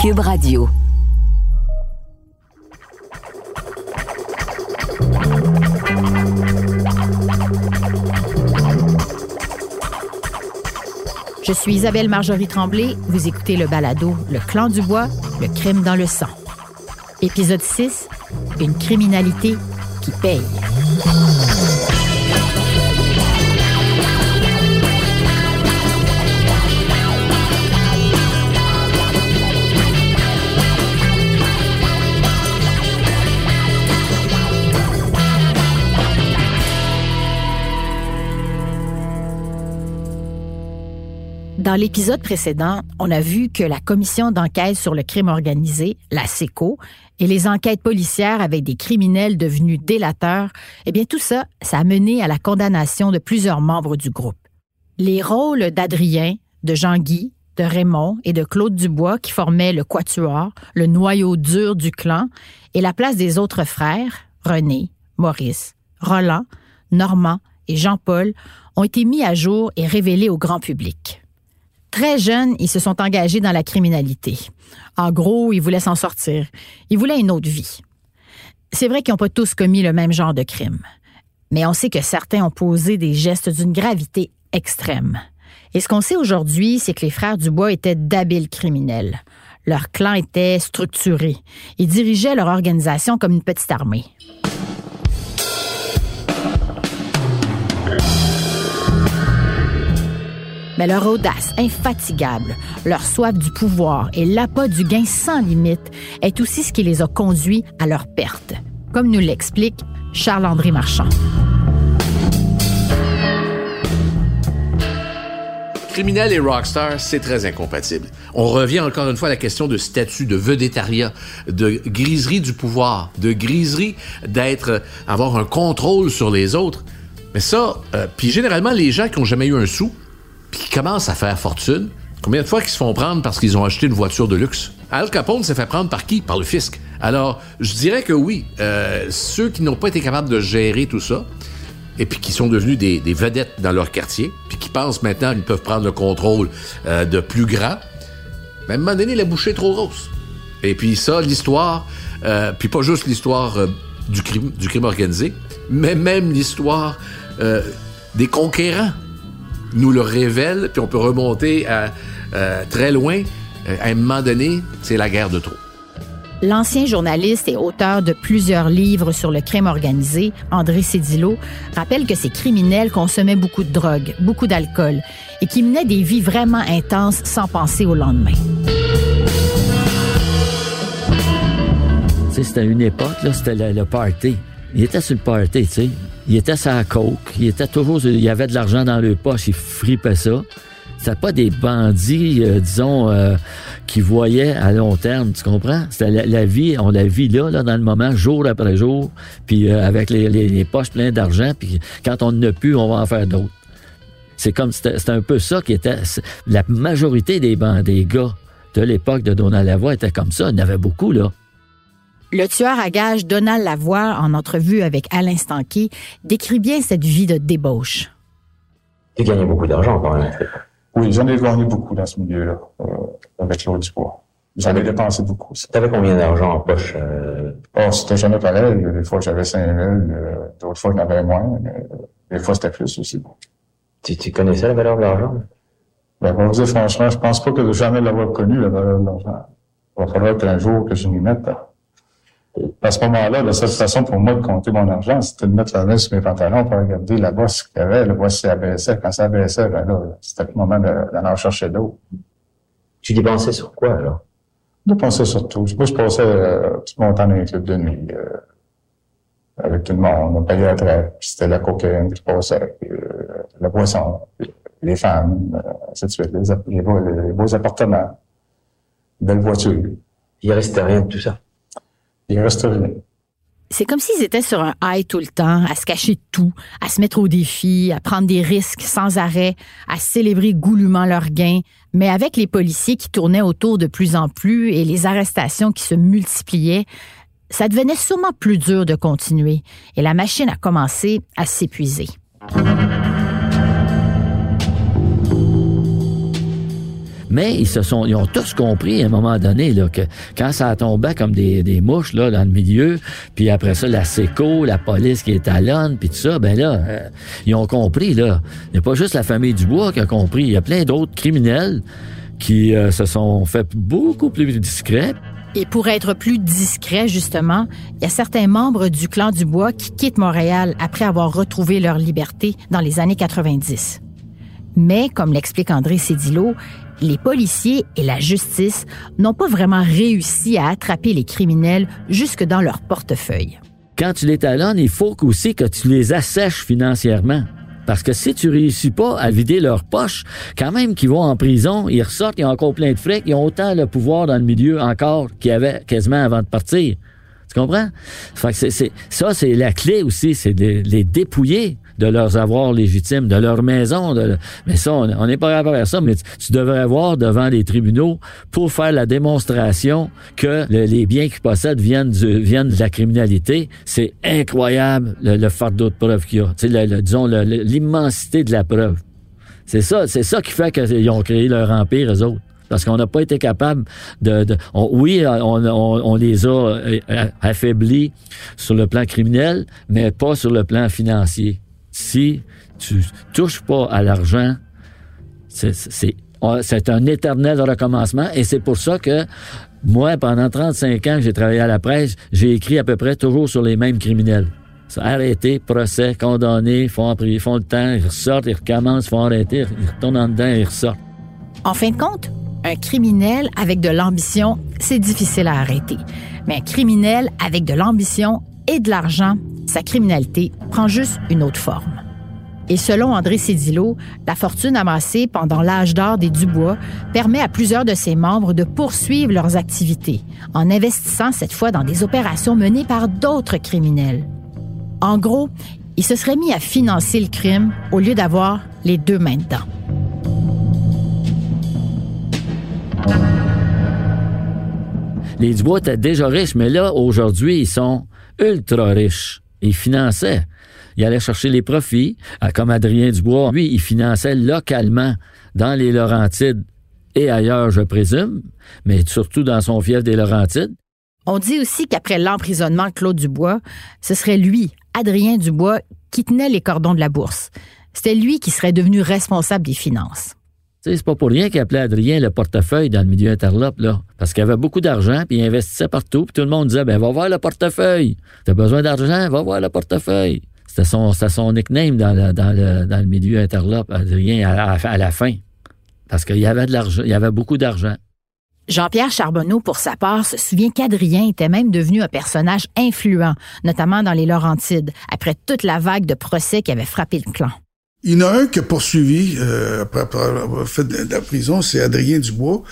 Cube Radio. Je suis Isabelle Marjorie Tremblay. Vous écoutez le balado Le clan du bois, le crime dans le sang. Épisode 6, une criminalité qui paye. Dans l'épisode précédent, on a vu que la commission d'enquête sur le crime organisé, la SECO, et les enquêtes policières avec des criminels devenus délateurs, eh bien tout ça, ça a mené à la condamnation de plusieurs membres du groupe. Les rôles d'Adrien, de Jean-Guy, de Raymond et de Claude Dubois qui formaient le quatuor, le noyau dur du clan, et la place des autres frères, René, Maurice, Roland, Normand et Jean-Paul, ont été mis à jour et révélés au grand public. Très jeunes, ils se sont engagés dans la criminalité. En gros, ils voulaient s'en sortir. Ils voulaient une autre vie. C'est vrai qu'ils n'ont pas tous commis le même genre de crime. Mais on sait que certains ont posé des gestes d'une gravité extrême. Et ce qu'on sait aujourd'hui, c'est que les frères Dubois étaient d'habiles criminels. Leur clan était structuré. Ils dirigeaient leur organisation comme une petite armée. Mais leur audace infatigable, leur soif du pouvoir et l'appât du gain sans limite est aussi ce qui les a conduits à leur perte, comme nous l'explique Charles-André Marchand. Criminel et rockstar, c'est très incompatible. On revient encore une fois à la question de statut, de vedettariat, de griserie du pouvoir, de griserie d'être, avoir un contrôle sur les autres. Mais ça, euh, puis généralement, les gens qui ont jamais eu un sou, puis qui commencent à faire fortune, combien de fois qu'ils se font prendre parce qu'ils ont acheté une voiture de luxe? Al Capone s'est fait prendre par qui? Par le fisc. Alors, je dirais que oui, euh, ceux qui n'ont pas été capables de gérer tout ça, et puis qui sont devenus des, vedettes dans leur quartier, puis qui pensent maintenant qu'ils peuvent prendre le contrôle euh, de plus grands, ben, à un moment donné, la bouchée est trop grosse. Et puis ça, l'histoire, euh, puis pas juste l'histoire euh, du, crime, du crime organisé, mais même l'histoire des conquérants nous le révèle, puis on peut remonter à, euh, très loin. Euh, à un moment donné, c'est la guerre de trop. L'ancien journaliste et auteur de plusieurs livres sur le crime organisé, André Cédillo, rappelle que ces criminels consommaient beaucoup de drogue, beaucoup d'alcool et qui menaient des vies vraiment intenses sans penser au lendemain. C'était une époque, là, c'était le, le party. Il était sur le party, tu sais. Il était la coke. Il était toujours, il y avait de l'argent dans le poche, il fripait ça. C'était pas des bandits, euh, disons, euh, qui voyaient à long terme, tu comprends? C'était la, vie, on la vit là, dans le moment, jour après jour, puis euh, avec les, poches pleines d'argent, puis quand on n'a plus, on va en faire d'autres. C'est comme, c'était un peu ça qui était, la majorité des, ban- des gars de l'époque de Donald Lavoie étaient comme ça, il y en avait beaucoup, là. Le tueur à gages Donald Lavoie, en entrevue avec Alain Stanquet, décrit bien cette vie de débauche. Tu gagnais beaucoup d'argent quand même. Oui, j'en ai gagné beaucoup dans ce milieu-là, euh, avec Claude Dubois. J'en ai dépensé beaucoup. aussi. T'avais combien d'argent en poche euh, Oh, c'était jamais pareil. Des fois, j'avais 5 000, euh, d'autres fois, j'en avais moins. mais, euh, des fois, c'était plus aussi. tu, tu connaissais la valeur de l'argent? Ben, pour vous dire franchement, je pense pas que de jamais l'avoir connu, la valeur de l'argent. Il va falloir qu'un jour que je m'y mette. hein. À ce moment-là, la seule façon pour moi de compter mon argent, c'était de mettre la main sur mes pantalons pour regarder la bosse qu'il y avait, la bosse ça abaissait. Quand ça abaissait, ben là, c'était le moment d'aller chercher d'autres. Tu dépensais sur quoi alors? Je pensais surtout. Moi, je passais euh, tout mon temps dans les clubs de nuit. euh, avec tout le monde. On payait après. Puis c'était la cocaïne passais. Puis, euh, la boisson. puis les femmes. euh, ainsi de suite. Les, les, beaux, les beaux appartements. Belles voitures. Il restait rien de tout ça? C'est comme s'ils étaient sur un high tout le temps, à se cacher de tout, à se mettre au défi, à prendre des risques sans arrêt, à célébrer goulûment leurs gains, mais avec les policiers qui tournaient autour de plus en plus et les arrestations qui se multipliaient, ça devenait sûrement plus dur de continuer. Et la machine a commencé à s'épuiser. Mais ils se sont, ils ont tous compris à un moment donné là, que quand ça tombait comme des, des mouches là dans le milieu, puis après ça la séco, la police qui est à puis tout ça, ben là, euh, ils ont compris là. Il n'y a pas juste la famille Dubois qui a compris, il y a plein d'autres criminels qui euh, se sont fait beaucoup plus discrets. Et pour être plus discret, justement, il y a certains membres du clan Dubois qui quittent Montréal après avoir retrouvé leur liberté dans les années 90. Mais, comme l'explique André Cédillo, les policiers et la justice n'ont pas vraiment réussi à attraper les criminels jusque dans leur portefeuille. Quand tu les talonnes, il faut aussi que tu les assèches financièrement. Parce que si tu réussis pas à vider leurs poches, quand même qu'ils vont en prison, ils ressortent, ils ont encore plein de frais, ils ont autant le pouvoir dans le milieu encore qu'ils avaient quasiment avant de partir. Tu comprends? Fait que ça, c'est la clé aussi, c'est de les dépouiller de leurs avoirs légitimes, de leur maison. Mais ça, on n'est pas capable à ça, mais tu, devrais voir devant les tribunaux pour faire la démonstration que les biens qu'ils possèdent viennent, de la criminalité. C'est incroyable le, fardeau de preuve qu'il y a. Disons, l'immensité de la preuve. C'est ça, qui fait qu'ils ont créé leur empire, eux autres parce qu'on n'a pas été capable de... oui, on, les a euh, affaiblis sur le plan criminel, mais pas sur le plan financier si tu touches pas à l'argent, c'est un éternel recommencement et c'est pour ça que moi, pendant 35 ans que j'ai travaillé à la presse, j'ai écrit à peu près toujours sur les mêmes criminels. Arrêté, procès, condamné, font, font le temps, ils ressortent, ils recommencent, font arrêter, ils retournent en dedans, ils ressortent. En fin de compte, un criminel avec de l'ambition, c'est difficile à arrêter. Mais un criminel avec de l'ambition et de l'argent, sa criminalité prend juste une autre forme. Et selon André Cédillo, la fortune amassée pendant l'âge d'or des Dubois permet à plusieurs de ses membres de poursuivre leurs activités en investissant cette fois dans des opérations menées par d'autres criminels. En gros, il se serait mis à financer le crime au lieu d'avoir les deux mains dedans. Les Dubois étaient déjà riches, mais là, aujourd'hui, ils sont ultra riches. Ils finançaient. Il allait chercher les profits, comme Adrien Dubois. Lui, il finançait localement dans les Laurentides et ailleurs, je présume, mais surtout dans son fief des Laurentides. On dit aussi qu'après l'emprisonnement de Claude Dubois, ce serait lui, Adrien Dubois, qui tenait les cordons de la bourse. C'était lui qui serait devenu responsable des finances c'est pas pour rien qu'il appelait Adrien le portefeuille dans le milieu interlope, là. Parce qu'il avait beaucoup d'argent, puis il investissait partout, puis tout le monde disait, ben, va voir le portefeuille. T'as besoin d'argent, va voir le portefeuille. C'était son, son nickname dans le, dans, le, dans le milieu interlope, Adrien, à, la fin. Parce qu'il y avait de l'argent, il y avait beaucoup d'argent. Jean-Pierre Charbonneau, pour sa part, se souvient qu'Adrien était même devenu un personnage influent, notamment dans les Laurentides, après toute la vague de procès qui avait frappé le clan. Il y en a un qui a poursuivi euh, après, avoir fait de la prison, c'est Adrien Dubois.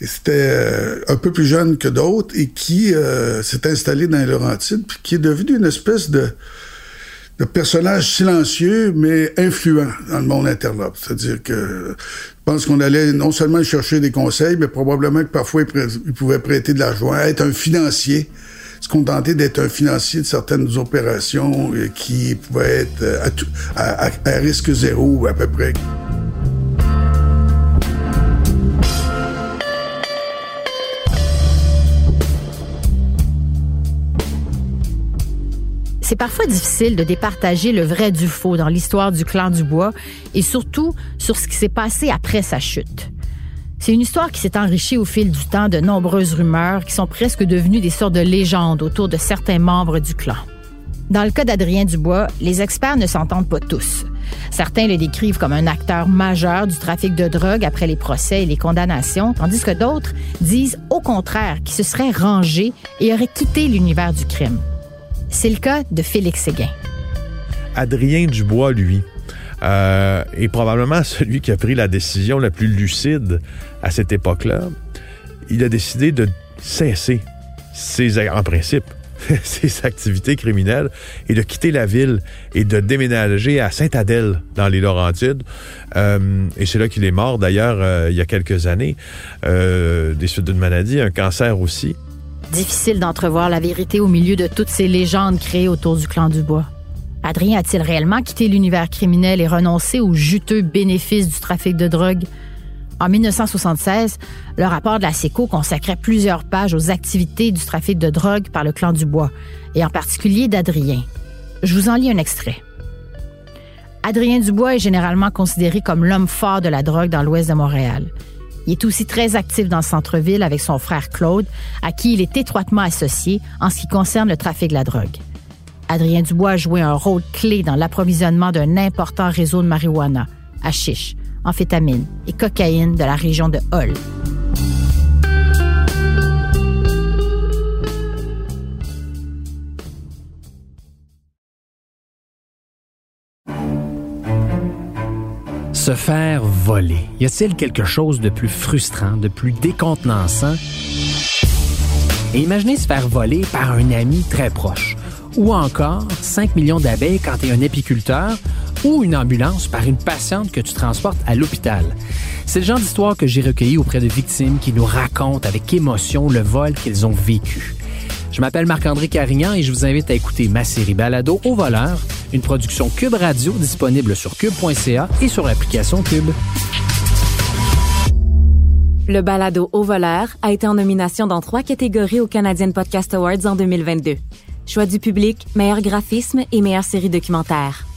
C'était euh, un peu plus jeune que d'autres et qui euh, s'est installé dans les Laurentides, puis qui est devenu une espèce de, de personnage silencieux mais influent dans le monde interlope. C'est-à-dire que je pense qu'on allait non seulement chercher des conseils, mais probablement que parfois il, pouvait prêter de l'argent, être un financier se contenter d'être un financier de certaines opérations euh, qui pouvaient être euh, à, à risque zéro à peu près. C'est parfois difficile de départager le vrai du faux dans l'histoire du clan du bois et surtout sur ce qui s'est passé après sa chute. C'est une histoire qui s'est enrichie au fil du temps de nombreuses rumeurs qui sont presque devenues des sortes de légendes autour de certains membres du clan. Dans le cas d'Adrien Dubois, les experts ne s'entendent pas tous. Certains le décrivent comme un acteur majeur du trafic de drogue après les procès et les condamnations, tandis que d'autres disent au contraire qu'il se serait rangé et aurait quitté l'univers du crime. C'est le cas de Félix Séguin. Adrien Dubois, lui, euh, est probablement celui qui a pris la décision la plus lucide à cette époque-là. Il a décidé de cesser ses, en principe, ses activités criminelles et de quitter la ville et de déménager à Sainte-Adèle dans les Laurentides. Euh, et c'est là qu'il est mort d'ailleurs euh, il y a quelques années, euh, des suites d'une maladie, un cancer aussi. Difficile d'entrevoir la vérité au milieu de toutes ces légendes créées autour du clan du bois. Adrien a-t-il réellement quitté l'univers criminel et renoncé aux juteux bénéfices du trafic de drogue? En 1976, le rapport de la SECO consacrait plusieurs pages aux activités du trafic de drogue par le clan Dubois, et en particulier d'Adrien. Je vous en lis un extrait. Adrien Dubois est généralement considéré comme l'homme fort de la drogue dans l'ouest de Montréal. Il est aussi très actif dans le centre-ville avec son frère Claude, à qui il est étroitement associé en ce qui concerne le trafic de la drogue. Adrien Dubois a joué un rôle clé dans l'approvisionnement d'un important réseau de marijuana, hashish, amphétamine et cocaïne de la région de Hull. Se faire voler. Y a-t-il quelque chose de plus frustrant, de plus décontenançant? Imaginez se faire voler par un ami très proche. Ou encore 5 millions d'abeilles quand tu es un apiculteur ou une ambulance par une patiente que tu transportes à l'hôpital. C'est le genre d'histoire que j'ai recueilli auprès de victimes qui nous racontent avec émotion le vol qu'ils ont vécu. Je m'appelle Marc-André Carignan et je vous invite à écouter ma série Balado au voleur, une production Cube Radio disponible sur cube.ca et sur l'application Cube. Le balado Au voleur a été en nomination dans trois catégories aux Canadian Podcast Awards en 2022. Choix du public, meilleur graphisme et meilleure série documentaire.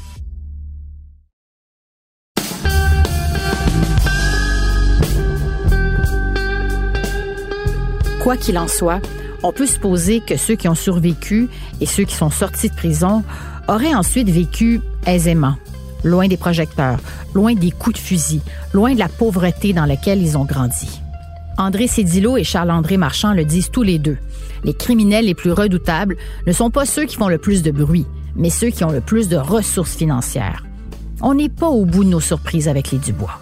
Quoi qu'il en soit, on peut supposer que ceux qui ont survécu et ceux qui sont sortis de prison auraient ensuite vécu aisément, loin des projecteurs, loin des coups de fusil, loin de la pauvreté dans laquelle ils ont grandi. André Cédillo et Charles-André Marchand le disent tous les deux. Les criminels les plus redoutables ne sont pas ceux qui font le plus de bruit, mais ceux qui ont le plus de ressources financières. On n'est pas au bout de nos surprises avec les Dubois.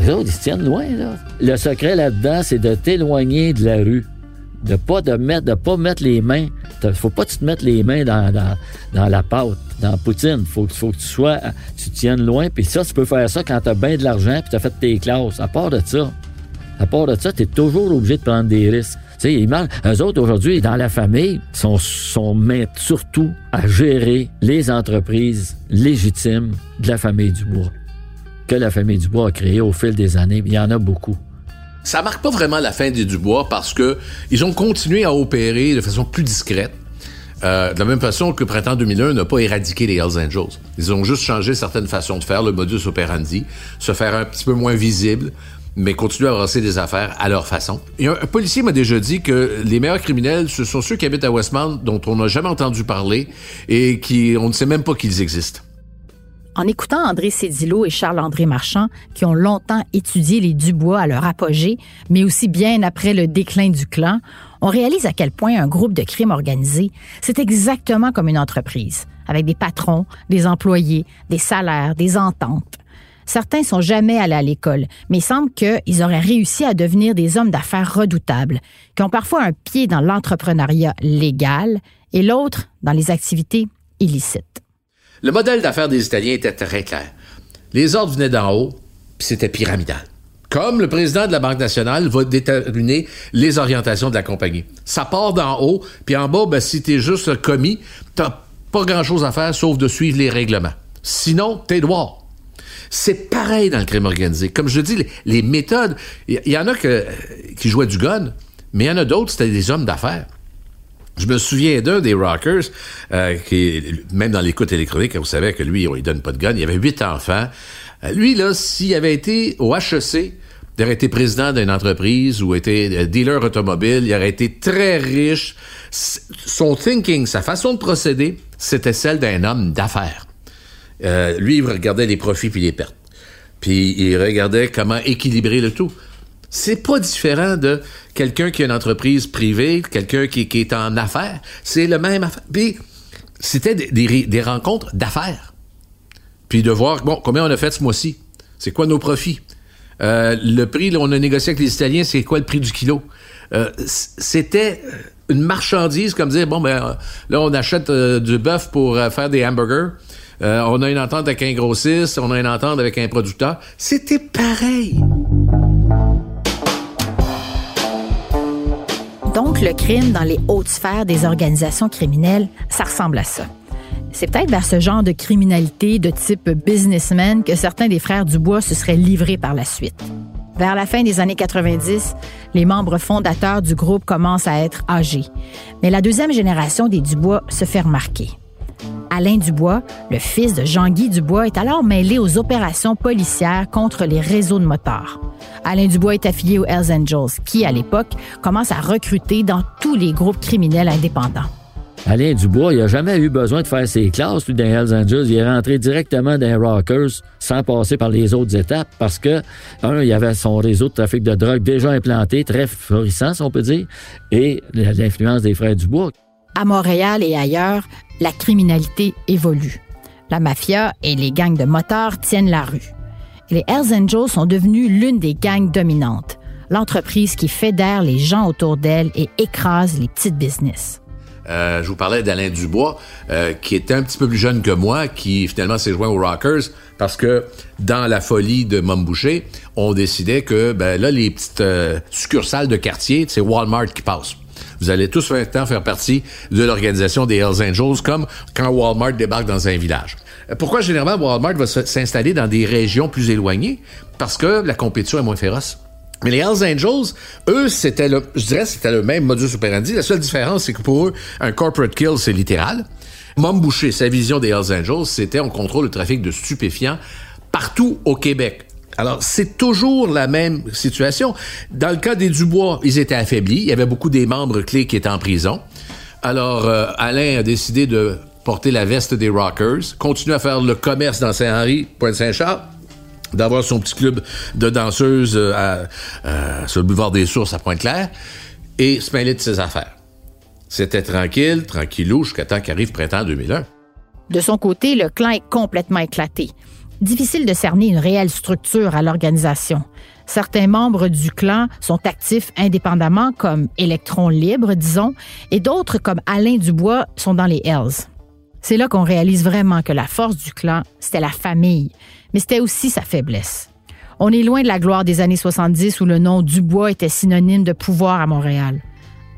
Ils se tiennent loin, là. Le secret là-dedans, c'est de t'éloigner de la rue. De pas de mettre, de pas mettre les mains. Faut pas que tu te mettes les mains dans, dans, la pâte, dans poutine. Faut, faut que tu sois, tu tiennes loin. Puis ça, tu peux faire ça quand t'as bien de l'argent puis t'as fait tes classes. À part de ça, à part de ça, t'es toujours obligé de prendre des risques. Tu eux autres, aujourd'hui, dans la famille, sont, sont surtout à gérer les entreprises légitimes de la famille Dubois que la famille Dubois a créé au fil des années. Il y en a beaucoup. Ça marque pas vraiment la fin des Dubois parce que ils ont continué à opérer de façon plus discrète. Euh, de la même façon que Printemps 2001 n'a pas éradiqué les Hells Angels. Ils ont juste changé certaines façons de faire, le modus operandi, se faire un petit peu moins visible, mais continuer à avancer des affaires à leur façon. Et un, policier m'a déjà dit que les meilleurs criminels, ce sont ceux qui habitent à Westmount, dont on n'a jamais entendu parler et qui, on ne sait même pas qu'ils existent. En écoutant André Cédillo et Charles-André Marchand, qui ont longtemps étudié les Dubois à leur apogée, mais aussi bien après le déclin du clan, on réalise à quel point un groupe de crime organisé, c'est exactement comme une entreprise, avec des patrons, des employés, des salaires, des ententes. Certains sont jamais allés à l'école, mais il semble qu'ils auraient réussi à devenir des hommes d'affaires redoutables, qui ont parfois un pied dans l'entrepreneuriat légal et l'autre dans les activités illicites. Le modèle d'affaires des Italiens était très clair. Les ordres venaient d'en haut, puis c'était pyramidal. Comme le président de la Banque nationale va déterminer les orientations de la compagnie. Ça part d'en haut, puis en bas, ben, si t'es juste commis, t'as pas grand-chose à faire sauf de suivre les règlements. Sinon, t'es droit. C'est pareil dans le crime organisé. Comme je dis, les, méthodes, il y, en a qui jouaient du gun, mais il y en a d'autres, c'était des hommes d'affaires. Je me souviens d'un des Rockers, euh, qui, même dans l'écoute électronique, vous savez que lui, on lui donne pas de gun, il avait huit enfants. Euh, lui, là, s'il avait été au HEC, il aurait été président d'une entreprise ou été euh, dealer automobile, il aurait été très riche. Son thinking, sa façon de procéder, c'était celle d'un homme d'affaires. lui, il regardait les profits puis les pertes. Puis il regardait comment équilibrer le tout. C'est pas différent de quelqu'un qui a une entreprise privée, quelqu'un qui, est en affaires. C'est le même affaire. Puis, c'était des, rencontres d'affaires. Puis de voir, bon, combien on a fait ce mois-ci? C'est quoi nos profits? Euh, le prix, là, on a négocié avec les Italiens, c'est quoi le prix du kilo? Euh, c'était une marchandise, comme dire, bon, ben, euh, là, on achète du bœuf pour faire des hamburgers. on a une entente avec un grossiste, on a une entente avec un producteur. C'était pareil. Donc, le crime dans les hautes sphères des organisations criminelles, ça ressemble à ça. C'est peut-être vers ce genre de criminalité de type businessman que certains des frères Dubois se seraient livrés par la suite. Vers la fin des années 90, les membres fondateurs du groupe commencent à être âgés. Mais la deuxième génération des Dubois se fait remarquer. Alain Dubois, le fils de Jean-Guy Dubois, est alors mêlé aux opérations policières contre les réseaux de motards. Alain Dubois est affilié aux Hells Angels, qui, à l'époque, commence à recruter dans tous les groupes criminels indépendants. Alain Dubois, il n'a jamais eu besoin de faire ses classes, lui, dans Hells Angels. Il est rentré directement dans les Rockers sans passer par les autres étapes parce que, un, il y avait son réseau de trafic de drogue déjà implanté, très florissant, si on peut dire, et l'influence des frères Dubois. À Montréal et ailleurs, la criminalité évolue. La mafia et les gangs de motards tiennent la rue. Les Hells Angels sont devenus l'une des gangs dominantes, l'entreprise qui fédère les gens autour d'elle et écrase les petites business. Euh, je vous parlais d'Alain Dubois, euh, qui était un petit peu plus jeune que moi, qui finalement s'est joint aux Rockers parce que dans la folie de Mom Boucher, on décidait que ben là les petites euh, succursales de quartier, c'est Walmart qui passe. Vous allez tous temps faire partie de l'organisation des Hells Angels, comme quand Walmart débarque dans un village. Pourquoi généralement Walmart va s'installer dans des régions plus éloignées? Parce que la compétition est moins féroce. Mais les Hells Angels, eux, c'était le, je dirais, c'était le même modus operandi. La seule différence, c'est que pour eux, un corporate kill, c'est littéral. Mom Boucher, sa vision des Hells Angels, c'était on contrôle le trafic de stupéfiants partout au Québec. Alors, c'est toujours la même situation. Dans le cas des Dubois, ils étaient affaiblis. Il y avait beaucoup des membres clés qui étaient en prison. Alors, euh, Alain a décidé de porter la veste des Rockers, continuer à faire le commerce dans Saint-Henri, Pointe-Saint-Charles, d'avoir son petit club de danseuses euh, euh, sur le boulevard des Sources à Pointe-Claire et se mêler de ses affaires. C'était tranquille, tranquillou, jusqu'à temps qu'arrive printemps 2001. De son côté, le clan est complètement éclaté. Difficile de cerner une réelle structure à l'organisation. Certains membres du clan sont actifs indépendamment, comme Électron Libre, disons, et d'autres, comme Alain Dubois, sont dans les Hells. C'est là qu'on réalise vraiment que la force du clan, c'était la famille, mais c'était aussi sa faiblesse. On est loin de la gloire des années 70 où le nom Dubois était synonyme de pouvoir à Montréal.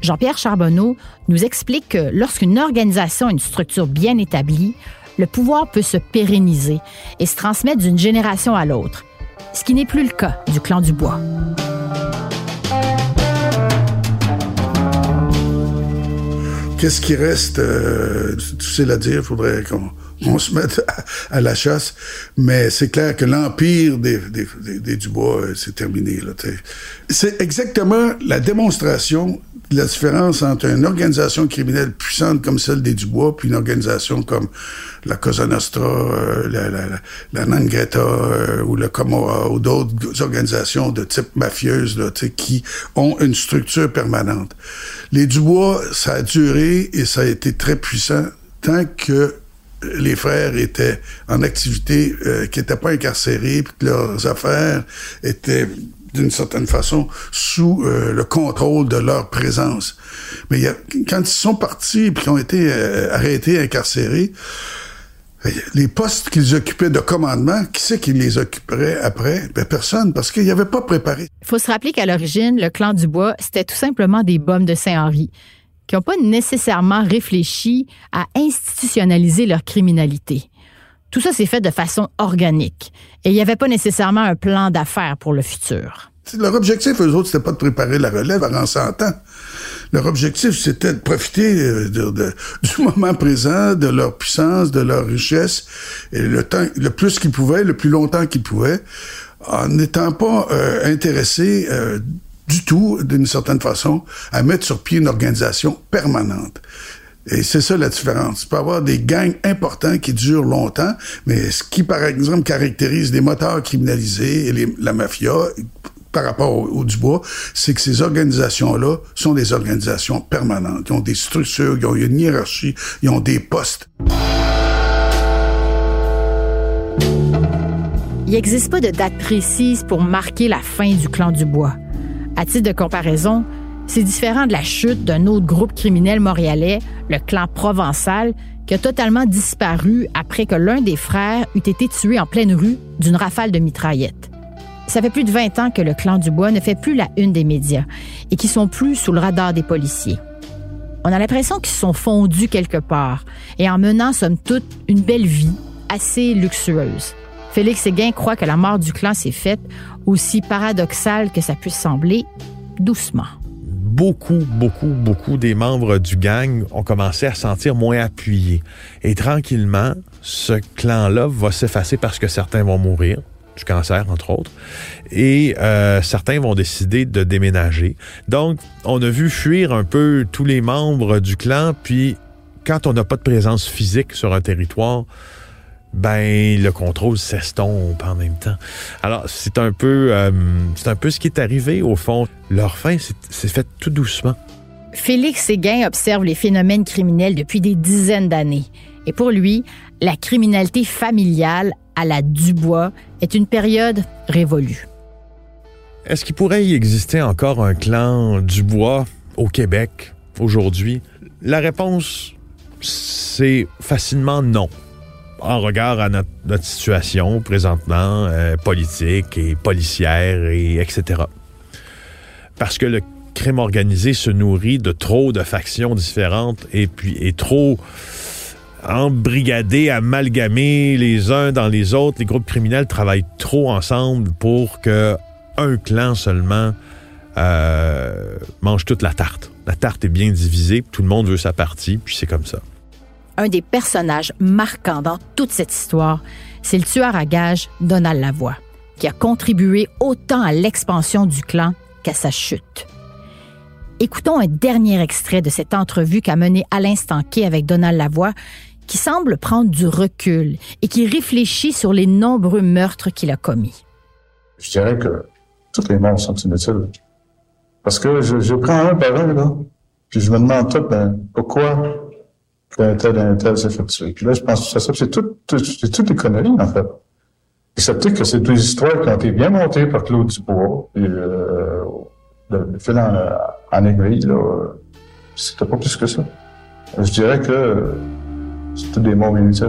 Jean-Pierre Charbonneau nous explique que lorsqu'une organisation a une structure bien établie, le pouvoir peut se pérenniser et se transmettre d'une génération à l'autre, ce qui n'est plus le cas du clan Dubois. Qu'est-ce qui reste? Euh, tu sais la dire, il faudrait qu'on on se met à, la chasse. Mais c'est clair que l'empire des, des, des, Dubois, euh, c'est terminé. C'est exactement la démonstration la différence entre une organisation criminelle puissante comme celle des Dubois, puis une organisation comme la Cosa Nostra, euh, la, Nangreta euh, ou le Comora ou d'autres organisations de type mafieuse là, qui ont une structure permanente. Les Dubois, ça a duré et ça a été très puissant tant que les frères étaient en activité, euh, qui n'étaient pas incarcérés, puis que leurs affaires étaient d'une certaine façon sous euh, le contrôle de leur présence. Mais quand ils sont partis puis qu'ils ont été euh, arrêtés, incarcérés, les postes qu'ils occupaient de commandement, qui c'est qui les occuperait après? Ben, personne, parce qu'ils n'avaient pas préparé. Il faut se rappeler qu'à l'origine, le clan Dubois, c'était tout simplement des bombes de Saint-Henri qui n'ont pas nécessairement réfléchi à institutionnaliser leur criminalité. Tout ça s'est fait de façon organique et il n'y avait pas nécessairement un plan d'affaires pour le futur. Leur objectif, eux autres, c'était pas de préparer la relève avant 100 ans. Leur objectif, c'était de profiter euh, du moment présent, de leur puissance, de leur richesse, et le temps, le plus qu'ils pouvaient, le plus longtemps qu'ils pouvaient, en n'étant pas euh, intéressés euh, du tout, d'une certaine façon, à mettre sur pied une organisation permanente. Et c'est ça la différence. Tu peux avoir des gangs importants qui durent longtemps, mais ce qui, par exemple, caractérise les moteurs criminalisés et la mafia par rapport au, Dubois, c'est que ces organisations-là sont des organisations permanentes. Ils ont des structures, ils ont une hiérarchie, ils ont des postes. Il n'existe pas de date précise pour marquer la fin du clan Dubois. À titre de comparaison, c'est différent de la chute d'un autre groupe criminel montréalais, le clan provençal, qui a totalement disparu après que l'un des frères eût été tué en pleine rue d'une rafale de mitraillettes. Ça fait plus de 20 ans que le clan Dubois ne fait plus la une des médias et qui sont plus sous le radar des policiers. On a l'impression qu'ils sont fondus quelque part et en menant, somme toute, une belle vie assez luxueuse. Félix Séguin croit que la mort du clan s'est faite Aussi paradoxal que ça puisse sembler, doucement. Beaucoup, beaucoup, beaucoup des membres du gang ont commencé à se sentir moins appuyés. Et tranquillement, ce clan-là va s'effacer parce que certains vont mourir du cancer, entre autres, et euh, certains vont décider de déménager. Donc, on a vu fuir un peu tous les membres du clan, puis quand on n'a pas de présence physique sur un territoire, ben le contrôle s'estompe en même temps. Alors c'est un peu euh, c'est un peu ce qui est arrivé au fond. Leur fin s'est fait tout doucement. Félix Séguin observe les phénomènes criminels depuis des dizaines d'années. Et pour lui, la criminalité familiale à la Dubois est une période révolue. Est-ce qu'il pourrait y exister encore un clan Dubois au Québec aujourd'hui? La réponse, c'est facilement non en regard à notre, situation présentement euh, politique et policière et etc. Parce que le crime organisé se nourrit de trop de factions différentes et est trop embrigadé, amalgamé les uns dans les autres. Les groupes criminels travaillent trop ensemble pour que un clan seulement euh, mange toute la tarte. La tarte est bien divisée, tout le monde veut sa partie, puis c'est comme ça un des personnages marquants dans toute cette histoire, c'est le tueur à gages Donald Lavoie, qui a contribué autant à l'expansion du clan qu'à sa chute. Écoutons un dernier extrait de cette entrevue qu'a menée Alain Stanquet avec Donald Lavoie, qui semble prendre du recul et qui réfléchit sur les nombreux meurtres qu'il a commis. Je dirais que toutes les morts sont inutiles. Parce que je, prends un par un, là, puis je me demande tout, ben, pourquoi tel, un tel s'est fait tuer. Puis là, je pense que c'est tout, c'est toutes des conneries, en fait. Excepté que c'est deux histoires qui ont été bien montées par Claude Dubois, et euh, de, fil en, en aiguille, là, c'était pas plus que ça. Je dirais que c'est tout des mots inutiles.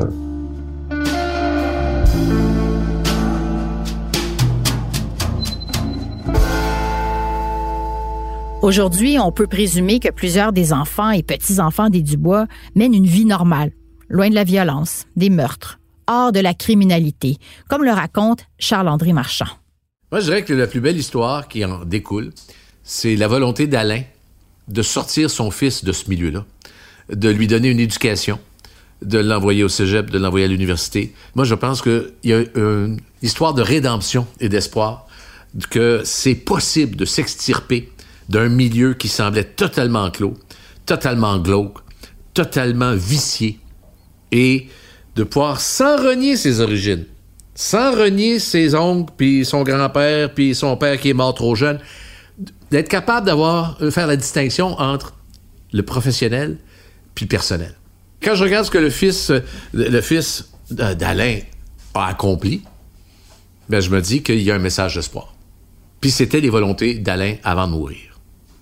Aujourd'hui, on peut présumer que plusieurs des enfants et petits-enfants des Dubois mènent une vie normale, loin de la violence, des meurtres, hors de la criminalité, comme le raconte Charles-André Marchand. Moi, je dirais que la plus belle histoire qui en découle, c'est la volonté d'Alain de sortir son fils de ce milieu-là, de lui donner une éducation, de l'envoyer au cégep, de l'envoyer à l'université. Moi, je pense qu'il y a une histoire de rédemption et d'espoir, que c'est possible de s'extirper d'un milieu qui semblait totalement clos, totalement glauque, totalement vicié, et de pouvoir, sans renier ses origines, sans renier ses oncles, puis son grand-père, puis son père qui est mort trop jeune, d'être capable d'avoir, faire la distinction entre le professionnel puis le personnel. Quand je regarde ce que le fils, le fils d'Alain a accompli, ben je me dis qu'il y a un message d'espoir. Puis c'était les volontés d'Alain avant de mourir.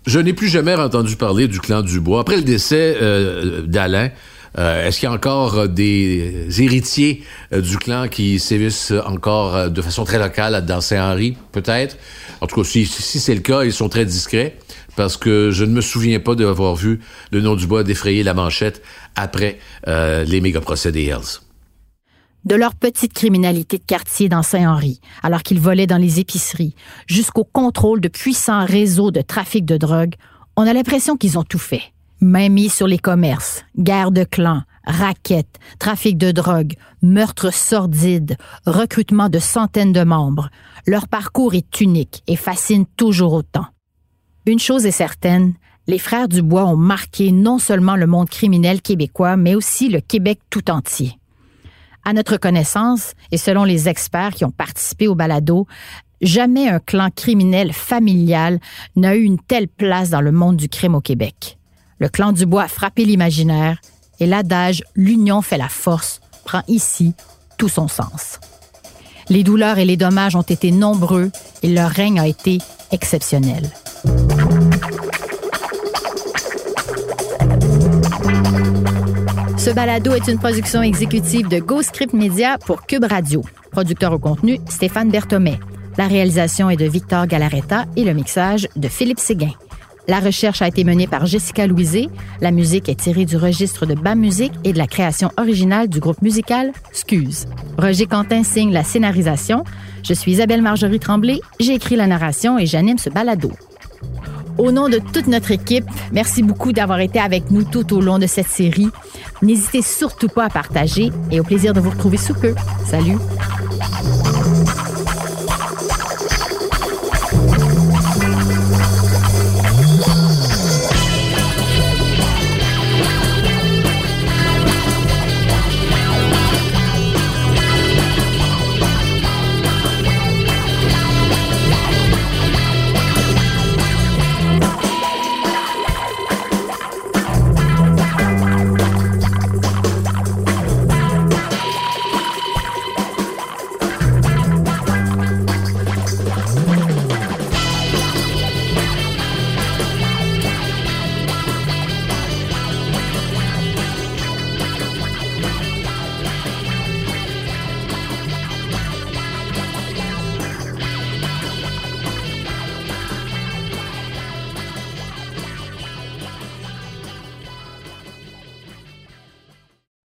Je n'ai plus jamais entendu parler du clan Dubois. Après le décès euh, d'Alain, euh, est-ce qu'il y a encore euh, des héritiers du clan qui sévissent encore de façon très locale dans Saint-Henri, peut-être? En tout cas, si, c'est le cas, ils sont très discrets, parce que je ne me souviens pas d'avoir vu le nom Dubois défrayer la manchette après les méga-procès des Hells de leur petite criminalité de quartier dans Saint-Henri, alors qu'ils volaient dans les épiceries, jusqu'au contrôle de puissants réseaux de trafic de drogue, on a l'impression qu'ils ont tout fait. Main mise sur les commerces, guerre de clans, raquettes, trafic de drogue, meurtres sordides, recrutement de centaines de membres. Leur parcours est unique et fascine toujours autant. Une chose est certaine, les frères Dubois ont marqué non seulement le monde criminel québécois, mais aussi le Québec tout entier. À notre connaissance, et selon les experts qui ont participé au balado, jamais un clan criminel familial n'a eu une telle place dans le monde du crime au Québec. Le clan Dubois a frappé l'imaginaire et l'adage L'union fait la force prend ici tout son sens. Les douleurs et les dommages ont été nombreux et leur règne a été exceptionnel. Ce balado est une production exécutive de Go Script Media pour Cube Radio. Producteur au contenu, Stéphane Berthomet. La réalisation est de Victor Galaretta et le mixage de Philippe Séguin. La recherche a été menée par Jessica Louisé. La musique est tirée du registre de BAM Musique et de la création originale du groupe musical Scuse. Roger Quentin signe la scénarisation. Je suis Isabelle Marjorie Tremblay. J'ai écrit la narration et j'anime ce balado. Au nom de toute notre équipe, merci beaucoup d'avoir été avec nous tout au long de cette série. N'hésitez surtout pas à partager et au plaisir de vous retrouver sous peu. Salut!